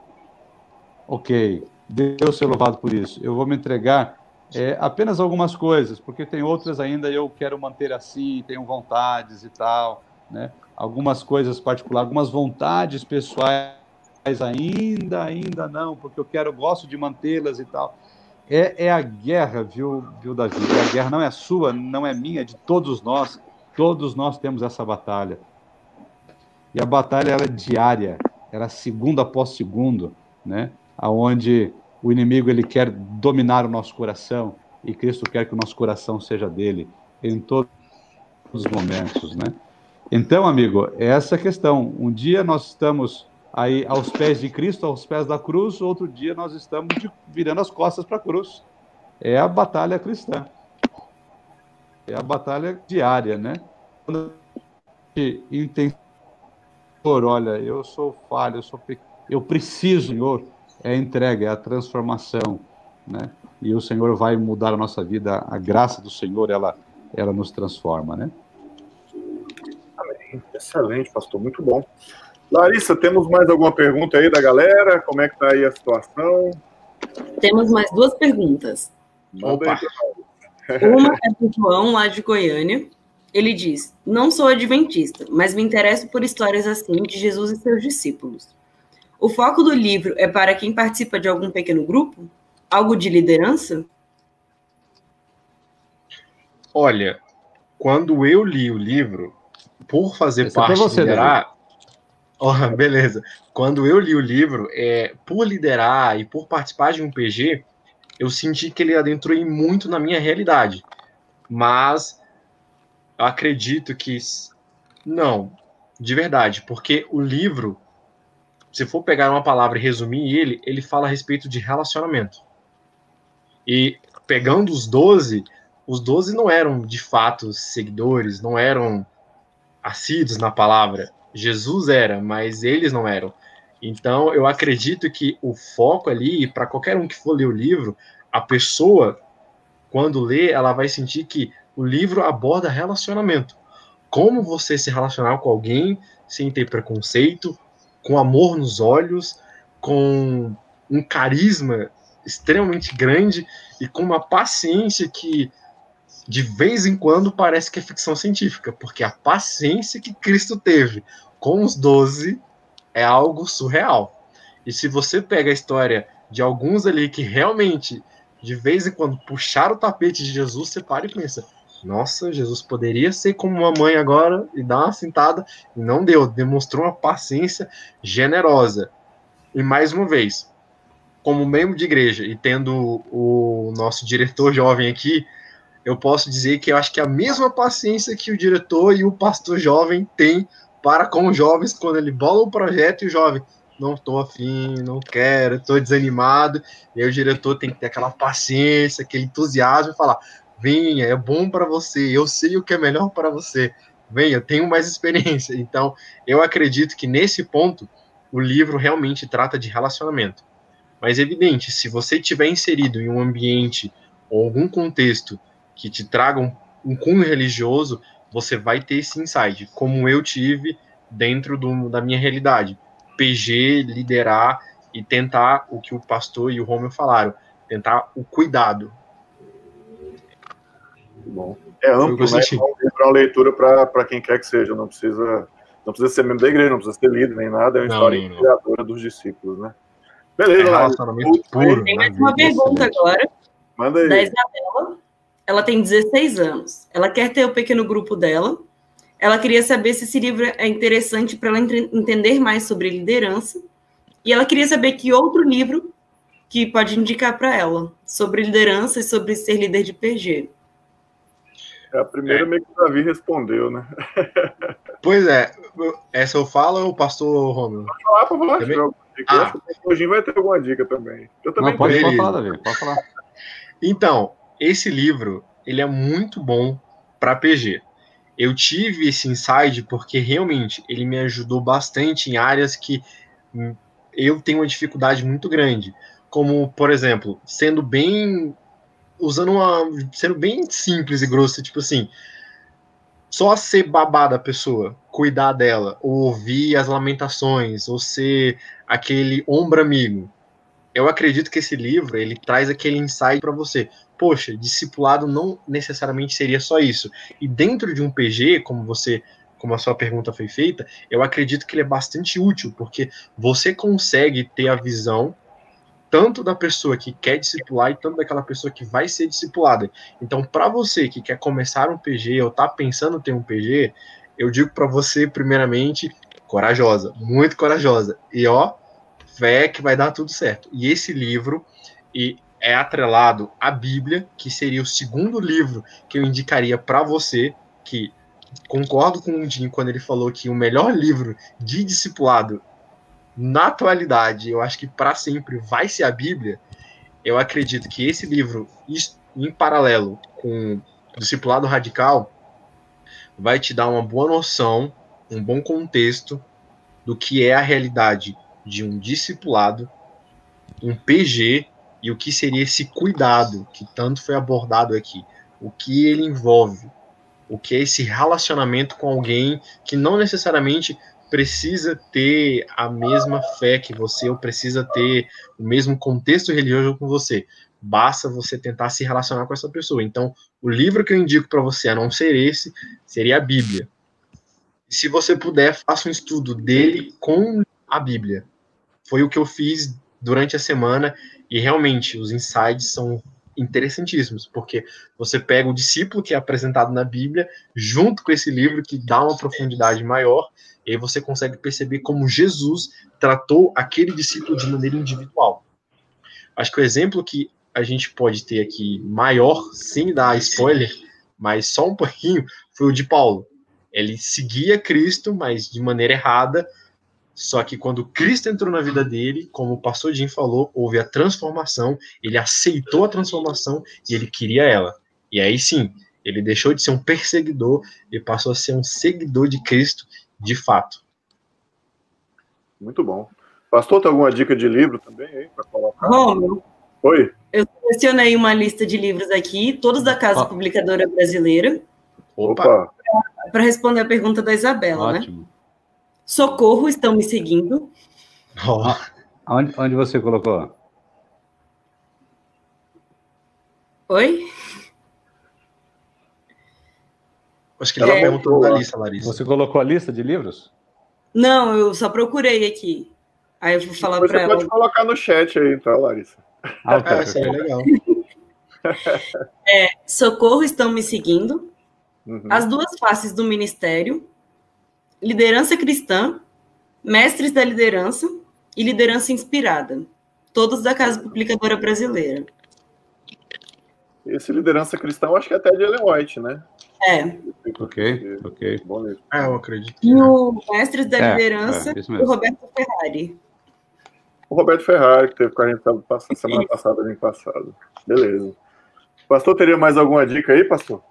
Ok, Deus seja louvado por isso. Eu vou me entregar é, apenas algumas coisas, porque tem outras ainda eu quero manter assim, tenho vontades e tal, né? Algumas coisas particulares, algumas vontades pessoais ainda, ainda não, porque eu quero, gosto de mantê-las e tal. É, é a guerra, viu, viu, Davi? E a guerra não é sua, não é minha, é de todos nós. Todos nós temos essa batalha. E a batalha ela é diária, ela é segundo após segundo, né? Aonde o inimigo ele quer dominar o nosso coração e Cristo quer que o nosso coração seja dele em todos os momentos, né? Então, amigo, é essa questão. Um dia nós estamos aí aos pés de Cristo, aos pés da cruz, outro dia nós estamos de, virando as costas para a cruz. É a batalha cristã. É a batalha diária, né? Quando entende, olha, eu sou falho, eu sou eu preciso, Senhor, é a entrega, é a transformação, né? E o Senhor vai mudar a nossa vida, a graça do Senhor, ela ela nos transforma, né? Excelente, pastor, muito bom. Larissa, temos mais alguma pergunta aí da galera? Como é que está aí a situação? Temos mais duas perguntas. Opa. Uma é do João, lá de Goiânia. Ele diz: Não sou adventista, mas me interesso por histórias assim de Jesus e seus discípulos. O foco do livro é para quem participa de algum pequeno grupo? Algo de liderança? Olha, quando eu li o livro, por fazer Esse é parte é você, liderar, Oh, beleza. Quando eu li o livro, é, por liderar e por participar de um PG, eu senti que ele adentrou muito na minha realidade. Mas eu acredito que não, de verdade, porque o livro, se for pegar uma palavra e resumir ele, ele fala a respeito de relacionamento. E pegando os 12, os 12 não eram de fato seguidores, não eram assíduos na palavra. Jesus era, mas eles não eram. Então, eu acredito que o foco ali, para qualquer um que for ler o livro, a pessoa, quando lê, ela vai sentir que o livro aborda relacionamento. Como você se relacionar com alguém sem ter preconceito, com amor nos olhos, com um carisma extremamente grande e com uma paciência que de vez em quando parece que é ficção científica, porque a paciência que Cristo teve com os doze é algo surreal. E se você pega a história de alguns ali que realmente, de vez em quando, puxaram o tapete de Jesus, você para e pensa: nossa, Jesus poderia ser como uma mãe agora e dar uma cintada, e não deu, demonstrou uma paciência generosa. E mais uma vez, como membro de igreja e tendo o nosso diretor jovem aqui, eu posso dizer que eu acho que é a mesma paciência que o diretor e o pastor jovem têm para com os jovens quando ele bola um projeto e o jovem não estou afim, não quero, estou desanimado. E aí o diretor tem que ter aquela paciência, aquele entusiasmo e falar: venha, é bom para você, eu sei o que é melhor para você, venha, eu tenho mais experiência. Então, eu acredito que nesse ponto o livro realmente trata de relacionamento. Mas é evidente, se você estiver inserido em um ambiente ou algum contexto que te traga um, cunho religioso, você vai ter esse insight, como eu tive dentro do, da minha realidade. PG, liderar e tentar o que o pastor e o Romeu falaram, tentar o cuidado. Bom. É amplo, né? É uma leitura para quem quer que seja, não precisa, não precisa ser membro da igreja, não precisa ser líder nem nada, é uma não, história inspiradora dos discípulos, né? Beleza, é relacionamento puro. Tem mais uma pergunta agora. Manda aí. Da Isabela. Ela tem 16 anos. Ela quer ter o pequeno grupo dela. Ela queria saber se esse livro é interessante para ela entender mais sobre liderança. E ela queria saber que outro livro que pode indicar para ela sobre liderança e sobre ser líder de PG. É a primeira é. meio que o Davi respondeu, né? Pois é. Essa eu falo ou o pastor Romeu? Pode falar, pode falar. Também? Ah. Acho que o Hoje vai ter alguma dica também. Eu também Não, pode, pode falar, Davi, pode falar. Então, esse livro, ele é muito bom para PG. Eu tive esse insight porque realmente ele me ajudou bastante em áreas que eu tenho uma dificuldade muito grande. Como, por exemplo, sendo bem usando uma. sendo bem simples e grosso, tipo assim. Só ser babá da pessoa, cuidar dela, ou ouvir as lamentações, ou ser aquele ombro amigo. Eu acredito que esse livro ele traz aquele insight para você. Poxa, discipulado não necessariamente seria só isso. E dentro de um PG, como você como a sua pergunta foi feita, eu acredito que ele é bastante útil, porque você consegue ter a visão tanto da pessoa que quer discipular e tanto daquela pessoa que vai ser discipulada. Então, para você que quer começar um PG ou tá pensando em ter um PG, eu digo para você, primeiramente, corajosa, muito corajosa. E ó, fé que vai dar tudo certo. E esse livro e é atrelado à Bíblia, que seria o segundo livro que eu indicaria para você, que concordo com o Jim quando ele falou que o melhor livro de discipulado na atualidade, eu acho que para sempre vai ser a Bíblia, eu acredito que esse livro, em paralelo com o Discipulado Radical, vai te dar uma boa noção, um bom contexto do que é a realidade de um discipulado, um PG e o que seria esse cuidado que tanto foi abordado aqui, o que ele envolve, o que é esse relacionamento com alguém que não necessariamente precisa ter a mesma fé que você, ou precisa ter o mesmo contexto religioso com você. Basta você tentar se relacionar com essa pessoa. Então, o livro que eu indico para você, a não ser esse, seria a Bíblia. Se você puder, faça um estudo dele com a Bíblia. Foi o que eu fiz durante a semana e realmente os insights são interessantíssimos, porque você pega o discípulo que é apresentado na Bíblia junto com esse livro que dá uma profundidade maior e aí você consegue perceber como Jesus tratou aquele discípulo de maneira individual. Acho que o exemplo que a gente pode ter aqui maior, sem dar spoiler, mas só um pouquinho, foi o de Paulo. Ele seguia Cristo, mas de maneira errada. Só que quando Cristo entrou na vida dele, como o pastor Jim falou, houve a transformação, ele aceitou a transformação e ele queria ela. E aí sim, ele deixou de ser um perseguidor e passou a ser um seguidor de Cristo de fato. Muito bom. Pastor, tem alguma dica de livro também aí para colocar? Romulo. Oi. Eu selecionei uma lista de livros aqui, todos da Casa Publicadora Brasileira. Opa! Para responder a pergunta da Isabela, né? Ótimo. né? Socorro, estão me seguindo. Oh. Onde, onde você colocou? Oi? Acho que ele é, perguntou da lista, Larissa. Você colocou a lista de livros? Não, eu só procurei aqui. Aí eu vou falar para ela. Você pode colocar no chat aí, tá, Larissa? Ah, okay. é, isso é legal. é, Socorro estão me seguindo. Uhum. As duas faces do ministério. Liderança cristã. Mestres da liderança. E liderança inspirada. Todos da Casa Publicadora Brasileira. Esse liderança cristã, eu acho que é até de Ellen White, né? É. Ok, ok. É, eu acredito. E o Mestres da é, Liderança, é, o Roberto Ferrari. O Roberto Ferrari, que teve com a gente semana passada, ano passado. Beleza. Pastor, teria mais alguma dica aí, pastor?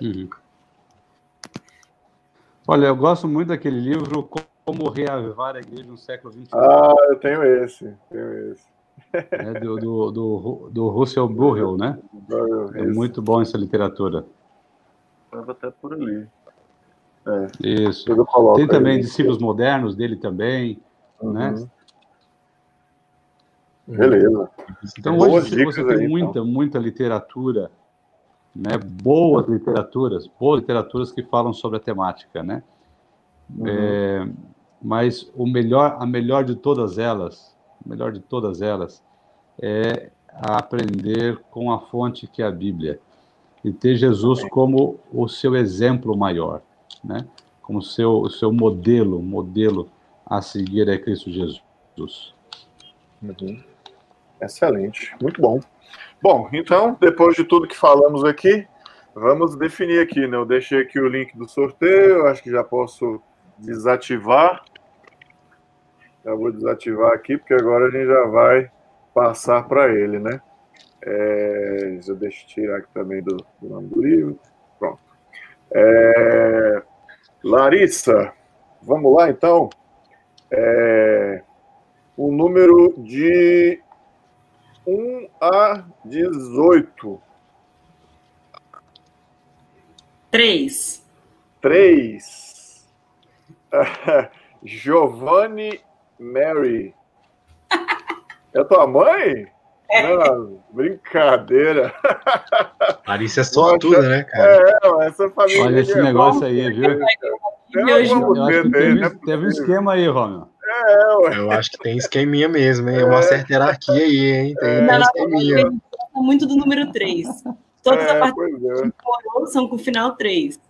Uhum. Olha, eu gosto muito daquele livro Como Reavivar a Igreja no Século XXI. Ah, eu tenho esse, tenho esse. É do, do, do, do Russell Burrell, né? É muito bom essa literatura. Estava até por ali. É, Isso. Tem também aí. discípulos modernos dele também, uhum. né? Beleza. Então hoje você tem aí, muita, então. muita literatura, né? Boas literaturas, boas literaturas que falam sobre a temática, né? Uhum. É, mas o melhor, a melhor de todas elas, a melhor de todas elas é aprender com a fonte que é a Bíblia e ter Jesus como o seu exemplo maior, né? Como seu o seu modelo, modelo a seguir é Cristo Jesus. Uhum. Excelente, muito bom. Bom, então, depois de tudo que falamos aqui, vamos definir aqui, né? Eu deixei aqui o link do sorteio, acho que já posso desativar. Já vou desativar aqui, porque agora a gente já vai passar para ele, né? É, eu deixo tirar aqui também do, do nome do livro. Pronto. É, Larissa, vamos lá então. É, o número de 1 a 18. 3. 3. Giovanni Mary. É tua mãe? É. Não, brincadeira. Larissa é só tudo, né, cara? É, essa família. Olha esse é negócio aí, viu? Eu, eu acho que teve, né? teve um esquema aí, Romeu. É, ué. Eu acho que tem esqueminha mesmo, hein? É uma certa hierarquia aí, hein? Tem, é. tem esqueminha. Muito do número 3. Todas é, as partes é. são com o final 3.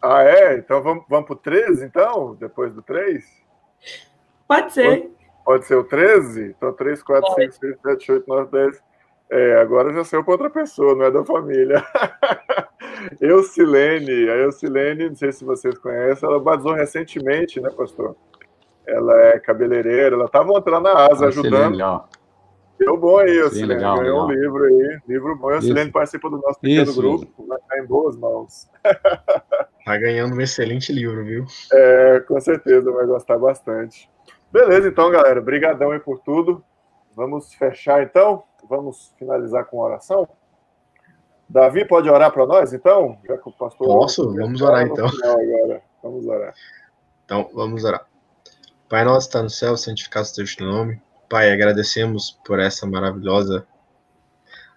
Ah, é? Então vamos, vamos pro 13, então? Depois do 3? Pode ser. Pode, pode ser o 13? Então 3, 4, pode. 5, 6, 7, 8, 9, 10. É, agora já saiu para outra pessoa, não é da família. Eucilene, a Eucilene, não sei se vocês conhecem, ela batizou recentemente, né, pastor? Ela é cabeleireira, ela estava entrando na asa, ajudando. Legal. Deu bom aí, Eucilene. Ganhou legal. um livro aí, livro bom. Eucilene participa do nosso pequeno Isso. grupo, vai estar em boas mãos. Tá ganhando um excelente livro, viu? É, com certeza, vai gostar bastante. Beleza, então, galera. Obrigadão aí por tudo. Vamos fechar, então? Vamos finalizar com oração? Davi, pode orar para nós, então? Já que o pastor... Posso? Vamos orar, então. Agora. Vamos orar. Então, vamos orar. Pai nosso está no céu, santificado seja o teu nome. Pai, agradecemos por essa maravilhosa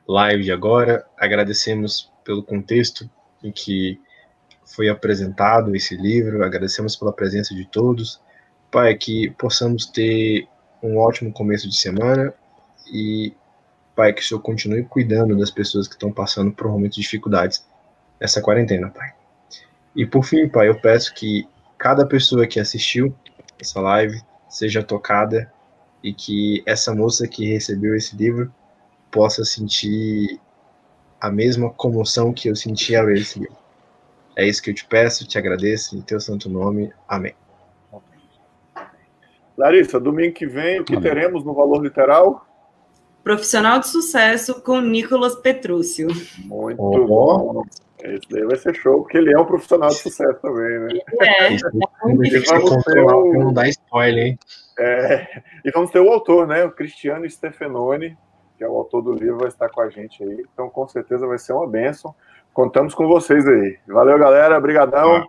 live de agora. Agradecemos pelo contexto em que foi apresentado esse livro. Agradecemos pela presença de todos. Pai, que possamos ter um ótimo começo de semana e, Pai, que o Senhor continue cuidando das pessoas que estão passando por momentos de dificuldades nessa quarentena, Pai. E por fim, Pai, eu peço que cada pessoa que assistiu essa live seja tocada e que essa moça que recebeu esse livro possa sentir a mesma comoção que eu senti ao ler esse livro. É isso que eu te peço, te agradeço, em teu santo nome. Amém. Larissa, domingo que vem, o que Amém. teremos no Valor Literal? Profissional de Sucesso com Nicolas Petrúcio. Muito oh. bom. Esse daí vai ser show, porque ele é um profissional de sucesso também, né? É. e vamos ter o... Não dá spoiler, hein? É, e vamos ter o autor, né? O Cristiano Stefanoni, que é o autor do livro, vai estar com a gente aí. Então, com certeza vai ser uma benção. Contamos com vocês aí. Valeu, galera. Obrigadão.